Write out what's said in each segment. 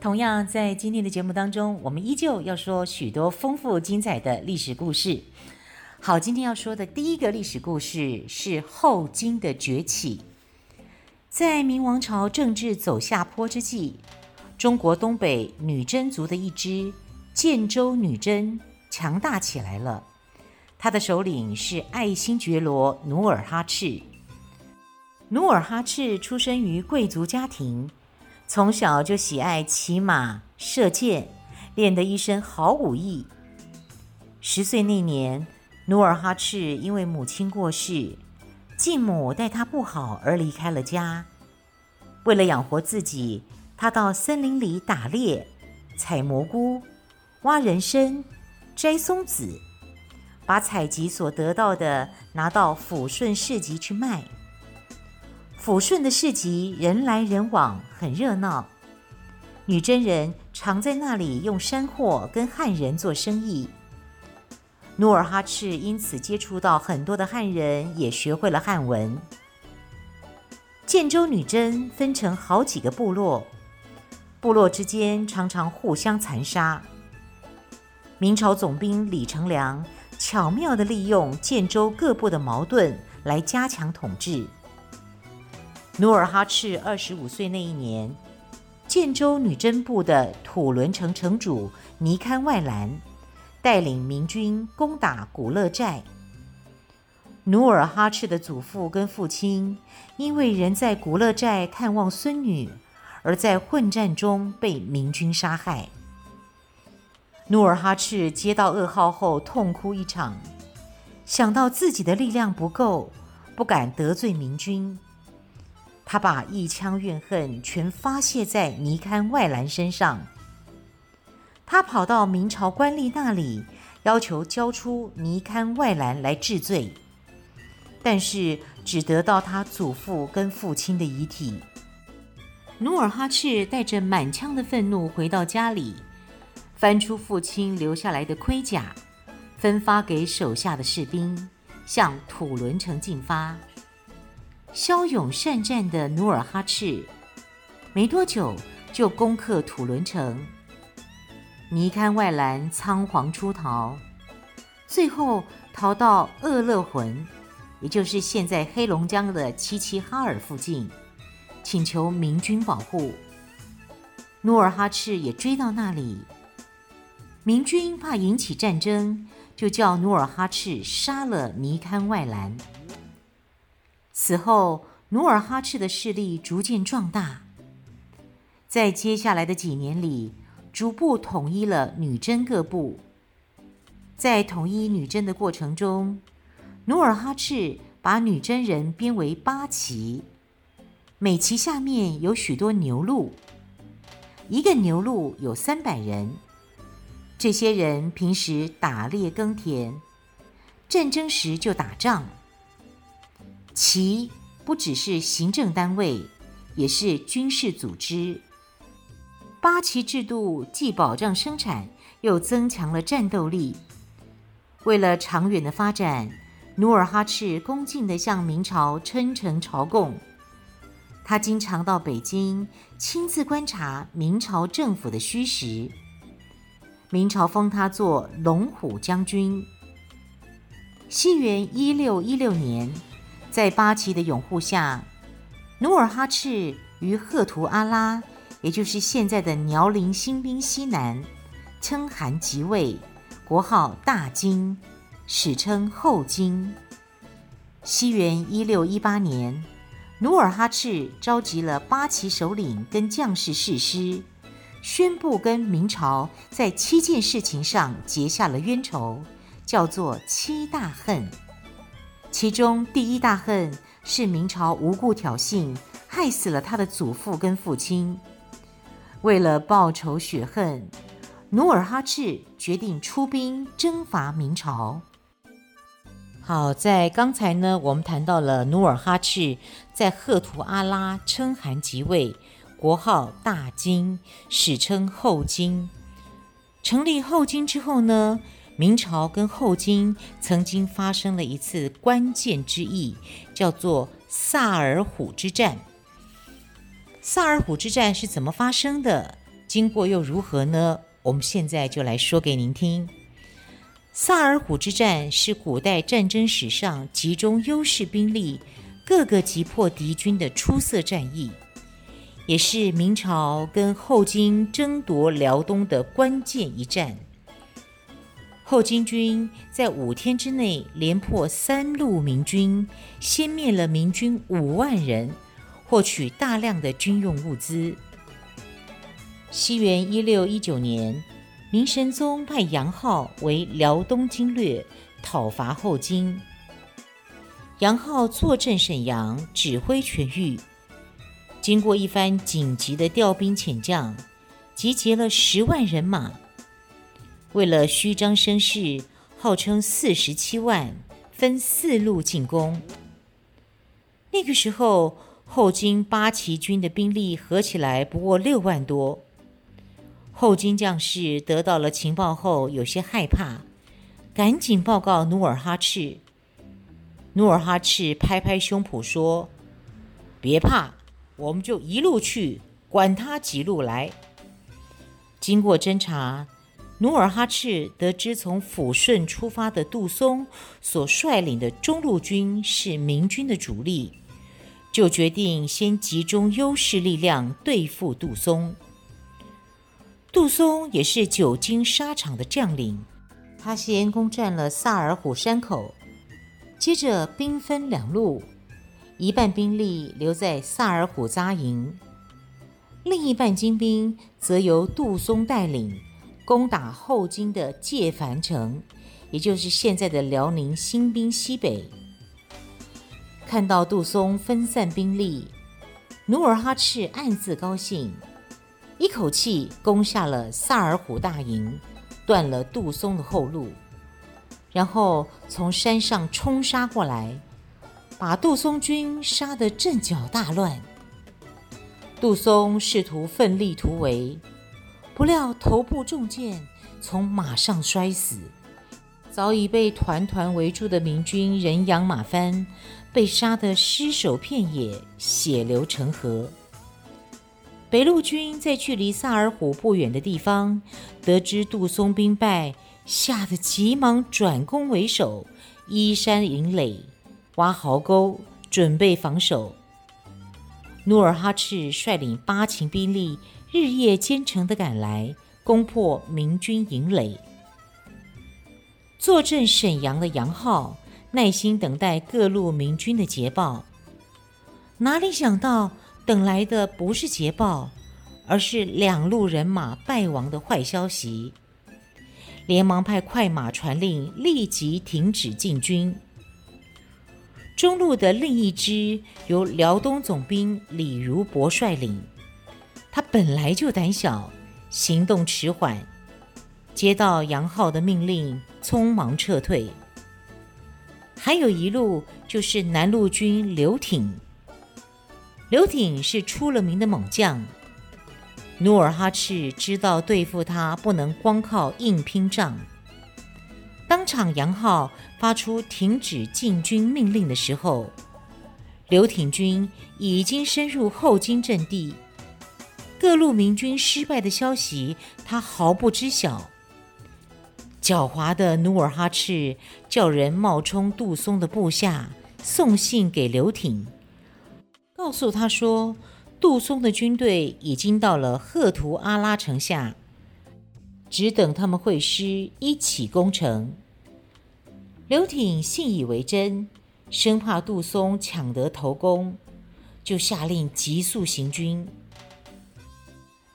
同样在今天的节目当中，我们依旧要说许多丰富精彩的历史故事。好，今天要说的第一个历史故事是后金的崛起。在明王朝政治走下坡之际，中国东北女真族的一支建州女真强大起来了。她的首领是爱新觉罗努尔哈赤。努尔哈赤出生于贵族家庭，从小就喜爱骑马、射箭，练得一身好武艺。十岁那年，努尔哈赤因为母亲过世，继母待他不好而离开了家。为了养活自己，他到森林里打猎、采蘑菇、挖人参、摘松子，把采集所得到的拿到抚顺市集去卖。抚顺的市集人来人往，很热闹。女真人常在那里用山货跟汉人做生意。努尔哈赤因此接触到很多的汉人，也学会了汉文。建州女真分成好几个部落，部落之间常常互相残杀。明朝总兵李成梁巧妙地利用建州各部的矛盾来加强统治。努尔哈赤二十五岁那一年，建州女真部的土伦城城主尼堪外兰。带领明军攻打古勒寨。努尔哈赤的祖父跟父亲因为人在古勒寨探望孙女，而在混战中被明军杀害。努尔哈赤接到噩耗后痛哭一场，想到自己的力量不够，不敢得罪明军，他把一腔怨恨全发泄在尼堪外兰身上。他跑到明朝官吏那里，要求交出尼堪外兰来治罪，但是只得到他祖父跟父亲的遗体。努尔哈赤带着满腔的愤怒回到家里，翻出父亲留下来的盔甲，分发给手下的士兵，向土伦城进发。骁勇善战的努尔哈赤，没多久就攻克土伦城。尼堪外兰仓皇出逃，最后逃到鄂勒浑，也就是现在黑龙江的齐齐哈尔附近，请求明军保护。努尔哈赤也追到那里，明军怕引起战争，就叫努尔哈赤杀了尼堪外兰。此后，努尔哈赤的势力逐渐壮大，在接下来的几年里。逐步统一了女真各部。在统一女真的过程中，努尔哈赤把女真人编为八旗，每旗下面有许多牛录，一个牛录有三百人。这些人平时打猎耕田，战争时就打仗。旗不只是行政单位，也是军事组织。八旗制度既保障生产，又增强了战斗力。为了长远的发展，努尔哈赤恭敬地向明朝称臣朝贡。他经常到北京亲自观察明朝政府的虚实。明朝封他做龙虎将军。西元一六一六年，在八旗的拥护下，努尔哈赤于赫图阿拉。也就是现在的辽宁新宾西南，称汗即位，国号大金，史称后金。西元一六一八年，努尔哈赤召集了八旗首领跟将士誓师，宣布跟明朝在七件事情上结下了冤仇，叫做七大恨。其中第一大恨是明朝无故挑衅，害死了他的祖父跟父亲。为了报仇雪恨，努尔哈赤决定出兵征伐明朝。好，在刚才呢，我们谈到了努尔哈赤在赫图阿拉称汗即位，国号大金，史称后金。成立后金之后呢，明朝跟后金曾经发生了一次关键之役，叫做萨尔浒之战。萨尔浒之战是怎么发生的？经过又如何呢？我们现在就来说给您听。萨尔浒之战是古代战争史上集中优势兵力、各个击破敌军的出色战役，也是明朝跟后金争夺辽东的关键一战。后金军在五天之内连破三路明军，歼灭了明军五万人，获取大量的军用物资。西元一六一九年。明神宗派杨浩为辽东经略，讨伐后金。杨浩坐镇沈阳，指挥全域。经过一番紧急的调兵遣将，集结了十万人马，为了虚张声势，号称四十七万，分四路进攻。那个时候，后金八旗军的兵力合起来不过六万多。后金将士得到了情报后，有些害怕，赶紧报告努尔哈赤。努尔哈赤拍拍胸脯说：“别怕，我们就一路去，管他几路来。”经过侦查，努尔哈赤得知从抚顺出发的杜松所率领的中路军是明军的主力，就决定先集中优势力量对付杜松。杜松也是久经沙场的将领，他先攻占了萨尔浒山口，接着兵分两路，一半兵力留在萨尔浒扎营，另一半精兵则由杜松带领攻打后金的界藩城，也就是现在的辽宁新滨西北。看到杜松分散兵力，努尔哈赤暗自高兴。一口气攻下了萨尔浒大营，断了杜松的后路，然后从山上冲杀过来，把杜松军杀得阵脚大乱。杜松试图奋力突围，不料头部中箭，从马上摔死。早已被团团围住的明军人仰马翻，被杀得尸首遍野，血流成河。北路军在距离萨尔浒不远的地方，得知杜松兵败，吓得急忙转攻为守，依山营垒，挖壕沟，准备防守。努尔哈赤率领八旗兵力，日夜兼程地赶来，攻破明军营垒。坐镇沈阳的杨浩耐心等待各路明军的捷报，哪里想到？等来的不是捷报，而是两路人马败亡的坏消息。连忙派快马传令，立即停止进军。中路的另一支由辽东总兵李如柏率领，他本来就胆小，行动迟缓，接到杨浩的命令，匆忙撤退。还有一路就是南路军刘挺。刘挺是出了名的猛将，努尔哈赤知道对付他不能光靠硬拼仗。当场杨浩发出停止进军命令的时候，刘挺军已经深入后金阵地，各路明军失败的消息他毫不知晓。狡猾的努尔哈赤叫人冒充杜松的部下，送信给刘挺。告诉他说，杜松的军队已经到了赫图阿拉城下，只等他们会师一起攻城。刘挺信以为真，生怕杜松抢得头功，就下令急速行军。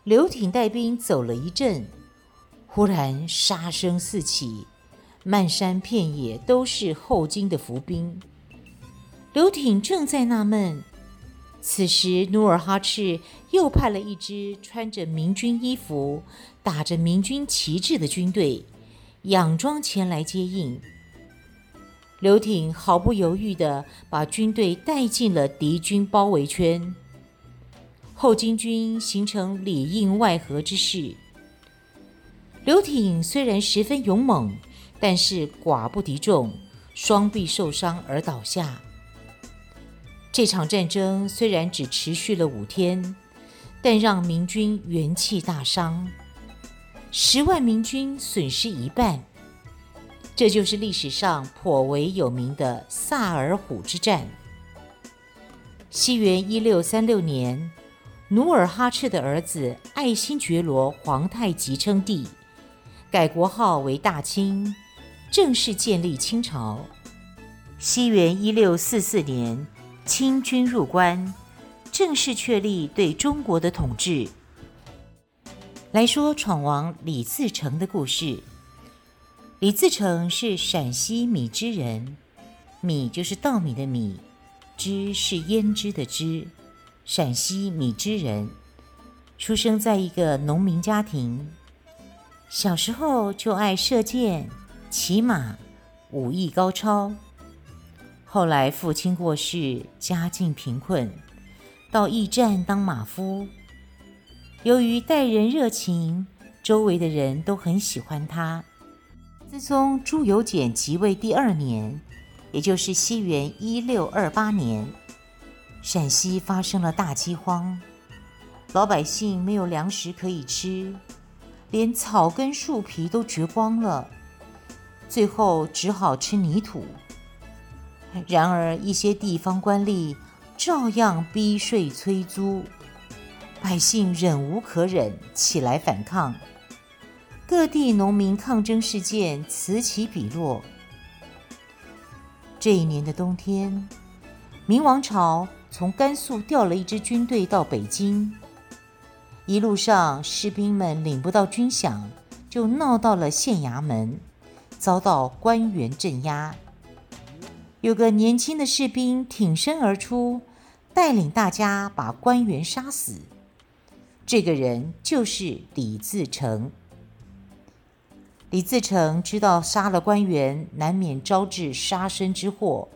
刘挺带兵走了一阵，忽然杀声四起，漫山遍野都是后金的伏兵。刘挺正在纳闷。此时，努尔哈赤又派了一支穿着明军衣服、打着明军旗帜的军队，佯装前来接应。刘挺毫不犹豫地把军队带进了敌军包围圈，后金军形成里应外合之势。刘挺虽然十分勇猛，但是寡不敌众，双臂受伤而倒下。这场战争虽然只持续了五天，但让明军元气大伤，十万明军损失一半。这就是历史上颇为有名的萨尔浒之战。西元一六三六年，努尔哈赤的儿子爱新觉罗皇太极称帝，改国号为大清，正式建立清朝。西元一六四四年。清军入关，正式确立对中国的统治。来说闯王李自成的故事。李自成是陕西米脂人，米就是稻米的米，脂是胭脂的脂，陕西米脂人，出生在一个农民家庭，小时候就爱射箭、骑马，武艺高超。后来父亲过世，家境贫困，到驿站当马夫。由于待人热情，周围的人都很喜欢他。自从朱由检即位第二年，也就是西元一六二八年，陕西发生了大饥荒，老百姓没有粮食可以吃，连草根树皮都绝光了，最后只好吃泥土。然而，一些地方官吏照样逼税催租，百姓忍无可忍，起来反抗。各地农民抗争事件此起彼落。这一年的冬天，明王朝从甘肃调了一支军队到北京，一路上士兵们领不到军饷，就闹到了县衙门，遭到官员镇压。有个年轻的士兵挺身而出，带领大家把官员杀死。这个人就是李自成。李自成知道杀了官员难免招致杀身之祸，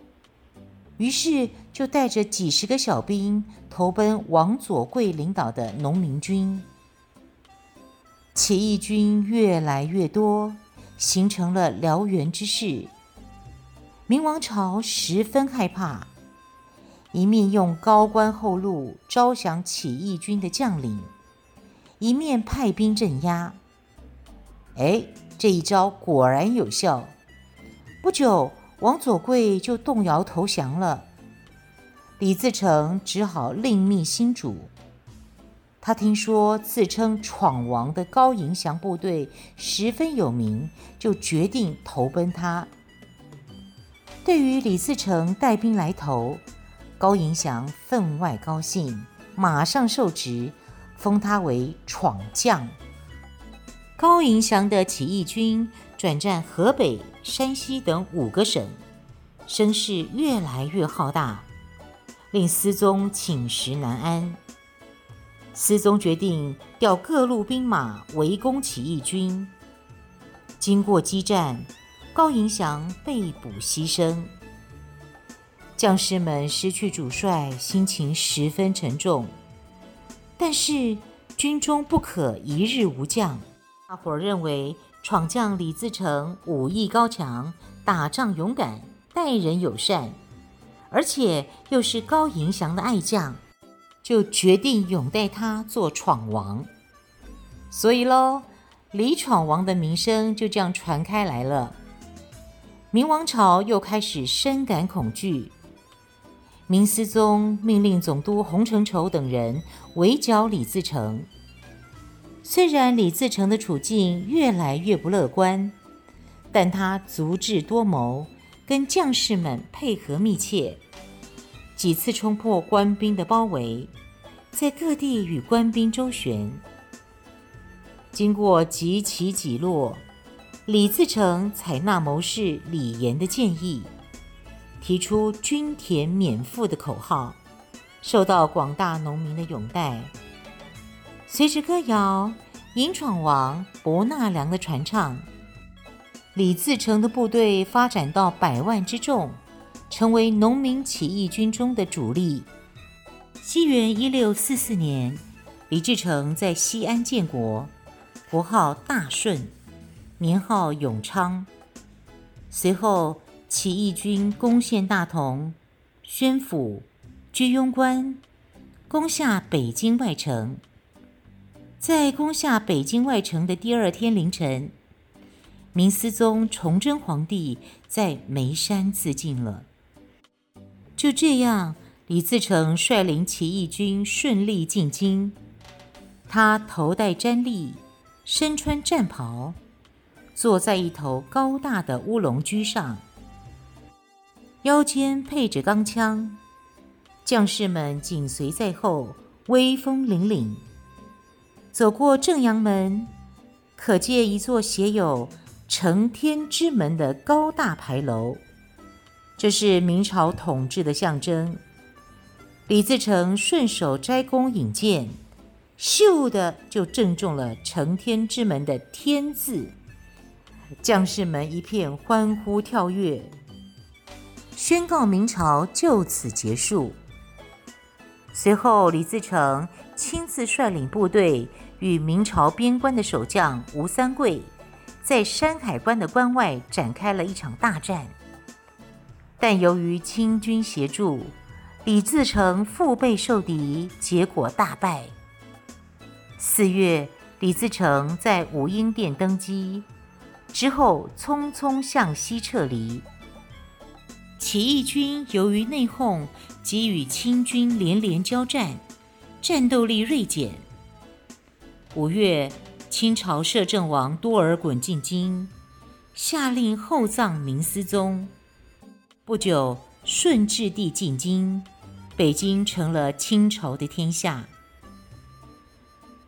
于是就带着几十个小兵投奔王佐贵领导的农民军。起义军越来越多，形成了燎原之势。明王朝十分害怕，一面用高官厚禄招降起义军的将领，一面派兵镇压。哎，这一招果然有效。不久，王佐贵就动摇投降了。李自成只好另觅新主。他听说自称闯王的高迎祥部队十分有名，就决定投奔他。对于李自成带兵来投，高迎祥分外高兴，马上受职，封他为闯将。高迎祥的起义军转战河北、山西等五个省，声势越来越浩大，令思宗寝食难安。思宗决定调各路兵马围攻起义军。经过激战。高迎祥被捕牺牲，将士们失去主帅，心情十分沉重。但是军中不可一日无将，大伙认为闯将李自成武艺高强，打仗勇敢，待人友善，而且又是高迎祥的爱将，就决定拥戴他做闯王。所以喽，李闯王的名声就这样传开来了。明王朝又开始深感恐惧。明思宗命令总督洪承畴等人围剿李自成。虽然李自成的处境越来越不乐观，但他足智多谋，跟将士们配合密切，几次冲破官兵的包围，在各地与官兵周旋。经过几起几落。李自成采纳谋士李严的建议，提出“均田免赋”的口号，受到广大农民的拥戴。随着歌谣、迎闯王、伯纳良的传唱，李自成的部队发展到百万之众，成为农民起义军中的主力。西元一六四四年，李自成在西安建国，国号大顺，年号永昌。随后，起义军攻陷大同、宣府、居庸关，攻下北京外城。在攻下北京外城的第二天凌晨，明思宗崇祯皇帝在眉山自尽了。就这样，李自成率领起义军顺利进京。他头戴毡笠，身穿战袍，坐在一头高大的乌龙驹上，腰间配着钢枪，将士们紧随在后，威风凛凛。走过正阳门，可见一座写有“承天之门”的高大牌楼，这是明朝统治的象征。李自成顺手摘弓引箭，咻的就正中了“承天之门”的“天”字，将士们一片欢呼跳跃，宣告明朝就此结束。随后，李自成亲自率领部队。与明朝边关的守将吴三桂在山海关的关外展开了一场大战，但由于清军协助，李自成腹背受敌，结果大败。四月，李自成在武英殿登基，之后匆匆向西撤离。起义军由于内讧及与清军连连交战，战斗力锐减。五月，清朝摄政王多尔衮进京，下令厚葬明思宗。不久，顺治帝进京，北京成了清朝的天下。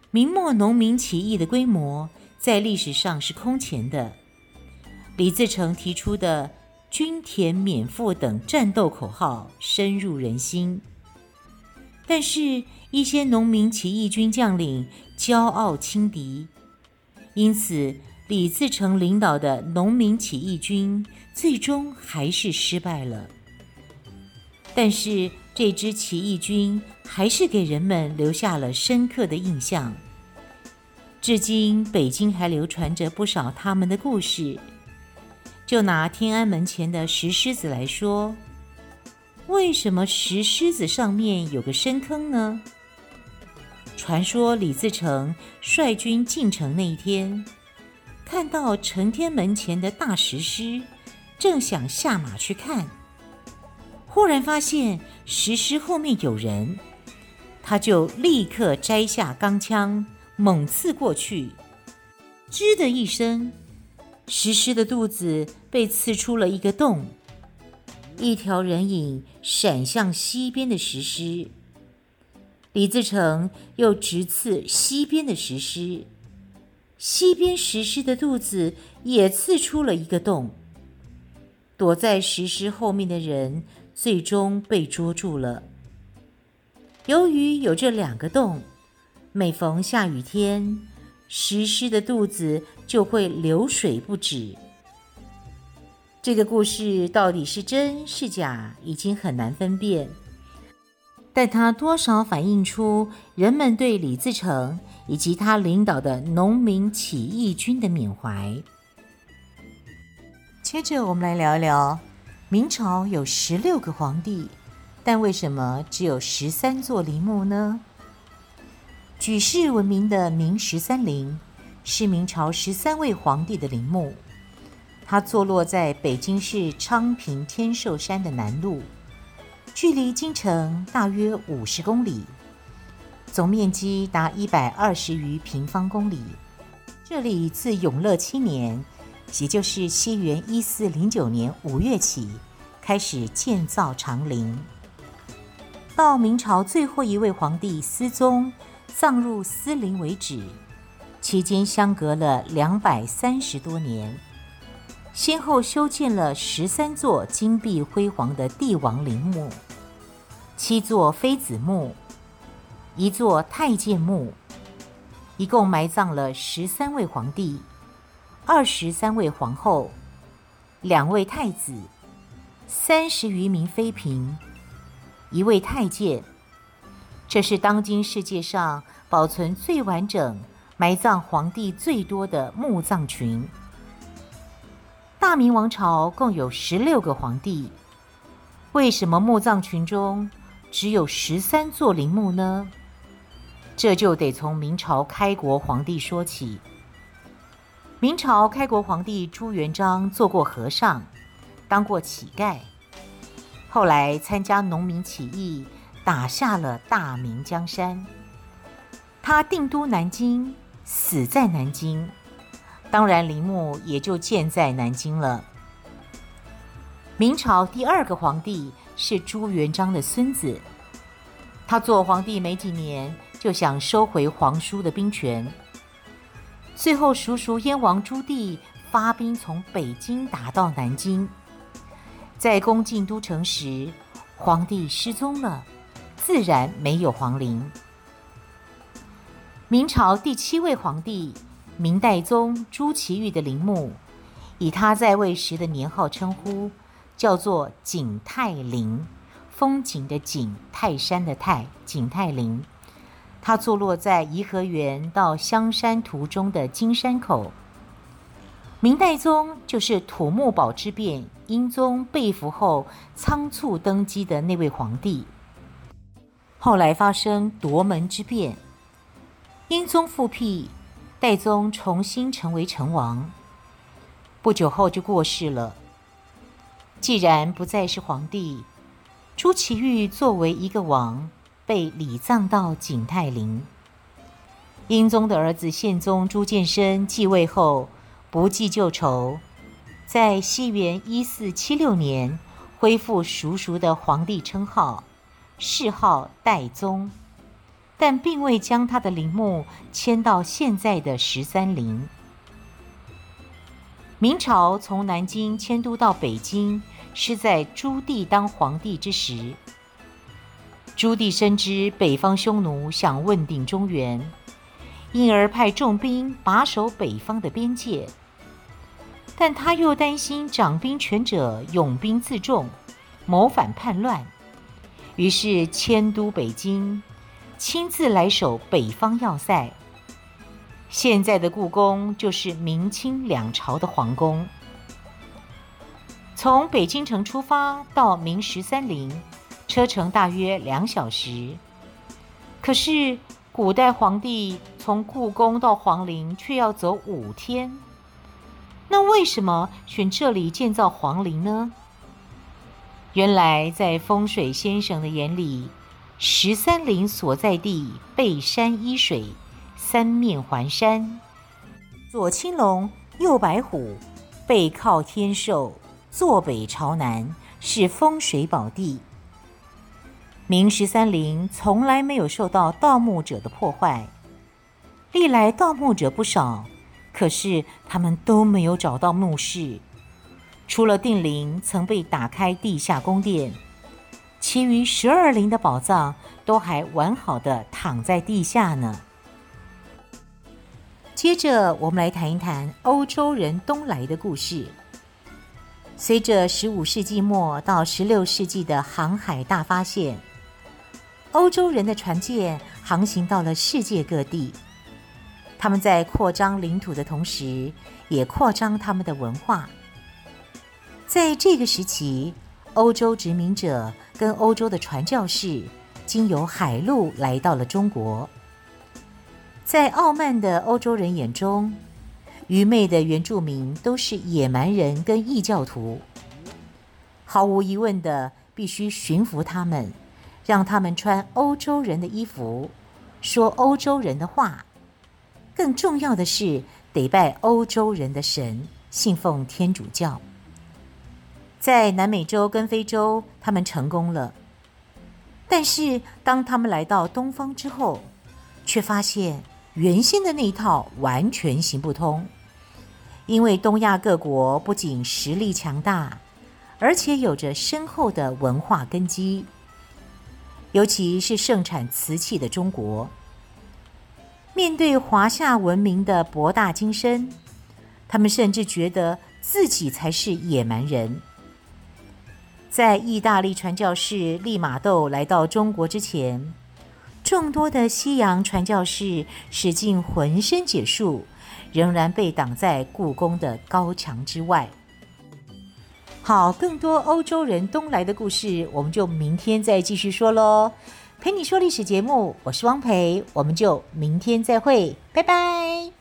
明末农民起义的规模在历史上是空前的。李自成提出的“均田免赋”等战斗口号深入人心，但是，一些农民起义军将领骄傲轻敌，因此李自成领导的农民起义军最终还是失败了。但是这支起义军还是给人们留下了深刻的印象，至今北京还流传着不少他们的故事。就拿天安门前的石狮子来说，为什么石狮子上面有个深坑呢？传说李自成率军进城那一天，看到承天门前的大石狮，正想下马去看，忽然发现石狮后面有人，他就立刻摘下钢枪，猛刺过去，吱的一声，石狮的肚子被刺出了一个洞，一条人影闪向西边的石狮。李自成又直刺西边的石狮，西边石狮的肚子也刺出了一个洞。躲在石狮后面的人最终被捉住了。由于有这两个洞，每逢下雨天，石狮的肚子就会流水不止。这个故事到底是真是假，已经很难分辨。但它多少反映出人们对李自成以及他领导的农民起义军的缅怀。接着，我们来聊一聊明朝有十六个皇帝，但为什么只有十三座陵墓呢？举世闻名的明十三陵是明朝十三位皇帝的陵墓，它坐落在北京市昌平天寿山的南麓。距离京城大约五十公里，总面积达一百二十余平方公里。这里自永乐七年，也就是西元一四零九年五月起，开始建造长陵。到明朝最后一位皇帝思宗葬入思陵为止，期间相隔了两百三十多年，先后修建了十三座金碧辉煌的帝王陵墓。七座妃子墓，一座太监墓，一共埋葬了十三位皇帝、二十三位皇后、两位太子、三十余名妃嫔、一位太监。这是当今世界上保存最完整、埋葬皇帝最多的墓葬群。大明王朝共有十六个皇帝，为什么墓葬群中只有十三座陵墓呢？这就得从明朝开国皇帝说起。明朝开国皇帝朱元璋做过和尚，当过乞丐，后来参加农民起义，打下了大明江山。他定都南京，死在南京，当然陵墓也就建在南京了。明朝第二个皇帝。是朱元璋的孙子，他做皇帝没几年，就想收回皇叔的兵权。最后，叔叔燕王朱棣发兵从北京打到南京，在攻进都城时，皇帝失踪了，自然没有皇陵。明朝第七位皇帝明代宗朱祁钰的陵墓，以他在位时的年号称呼。叫做景泰陵，风景的景，泰山的泰，景泰陵。它坐落在颐和园到香山途中的金山口。明代宗就是土木堡之变，英宗被俘后仓促登基的那位皇帝。后来发生夺门之变，英宗复辟，代宗重新成为成王，不久后就过世了。既然不再是皇帝，朱祁钰作为一个王，被礼葬到景泰陵。英宗的儿子宪宗朱见深继位后，不计旧仇，在西元一四七六年恢复叔叔的皇帝称号，谥号代宗，但并未将他的陵墓迁到现在的十三陵。明朝从南京迁都到北京，是在朱棣当皇帝之时。朱棣深知北方匈奴想问鼎中原，因而派重兵把守北方的边界。但他又担心掌兵权者拥兵自重，谋反叛乱，于是迁都北京，亲自来守北方要塞。现在的故宫就是明清两朝的皇宫。从北京城出发到明十三陵，车程大约两小时。可是古代皇帝从故宫到皇陵却要走五天。那为什么选这里建造皇陵呢？原来在风水先生的眼里，十三陵所在地背山依水。三面环山，左青龙，右白虎，背靠天寿，坐北朝南，是风水宝地。明十三陵从来没有受到盗墓者的破坏，历来盗墓者不少，可是他们都没有找到墓室。除了定陵曾被打开地下宫殿，其余十二陵的宝藏都还完好的躺在地下呢。接着，我们来谈一谈欧洲人东来的故事。随着十五世纪末到十六世纪的航海大发现，欧洲人的船舰航行到了世界各地。他们在扩张领土的同时，也扩张他们的文化。在这个时期，欧洲殖民者跟欧洲的传教士经由海路来到了中国。在傲慢的欧洲人眼中，愚昧的原住民都是野蛮人跟异教徒。毫无疑问的，必须驯服他们，让他们穿欧洲人的衣服，说欧洲人的话。更重要的是，得拜欧洲人的神，信奉天主教。在南美洲跟非洲，他们成功了。但是，当他们来到东方之后，却发现。原先的那一套完全行不通，因为东亚各国不仅实力强大，而且有着深厚的文化根基。尤其是盛产瓷器的中国。面对华夏文明的博大精深，他们甚至觉得自己才是野蛮人。在意大利传教士利玛窦来到中国之前，众多的西洋传教士使尽浑身解数，仍然被挡在故宫的高墙之外。好，更多欧洲人东来的故事，我们就明天再继续说喽。陪你说历史节目，我是汪培，我们就明天再会，拜拜。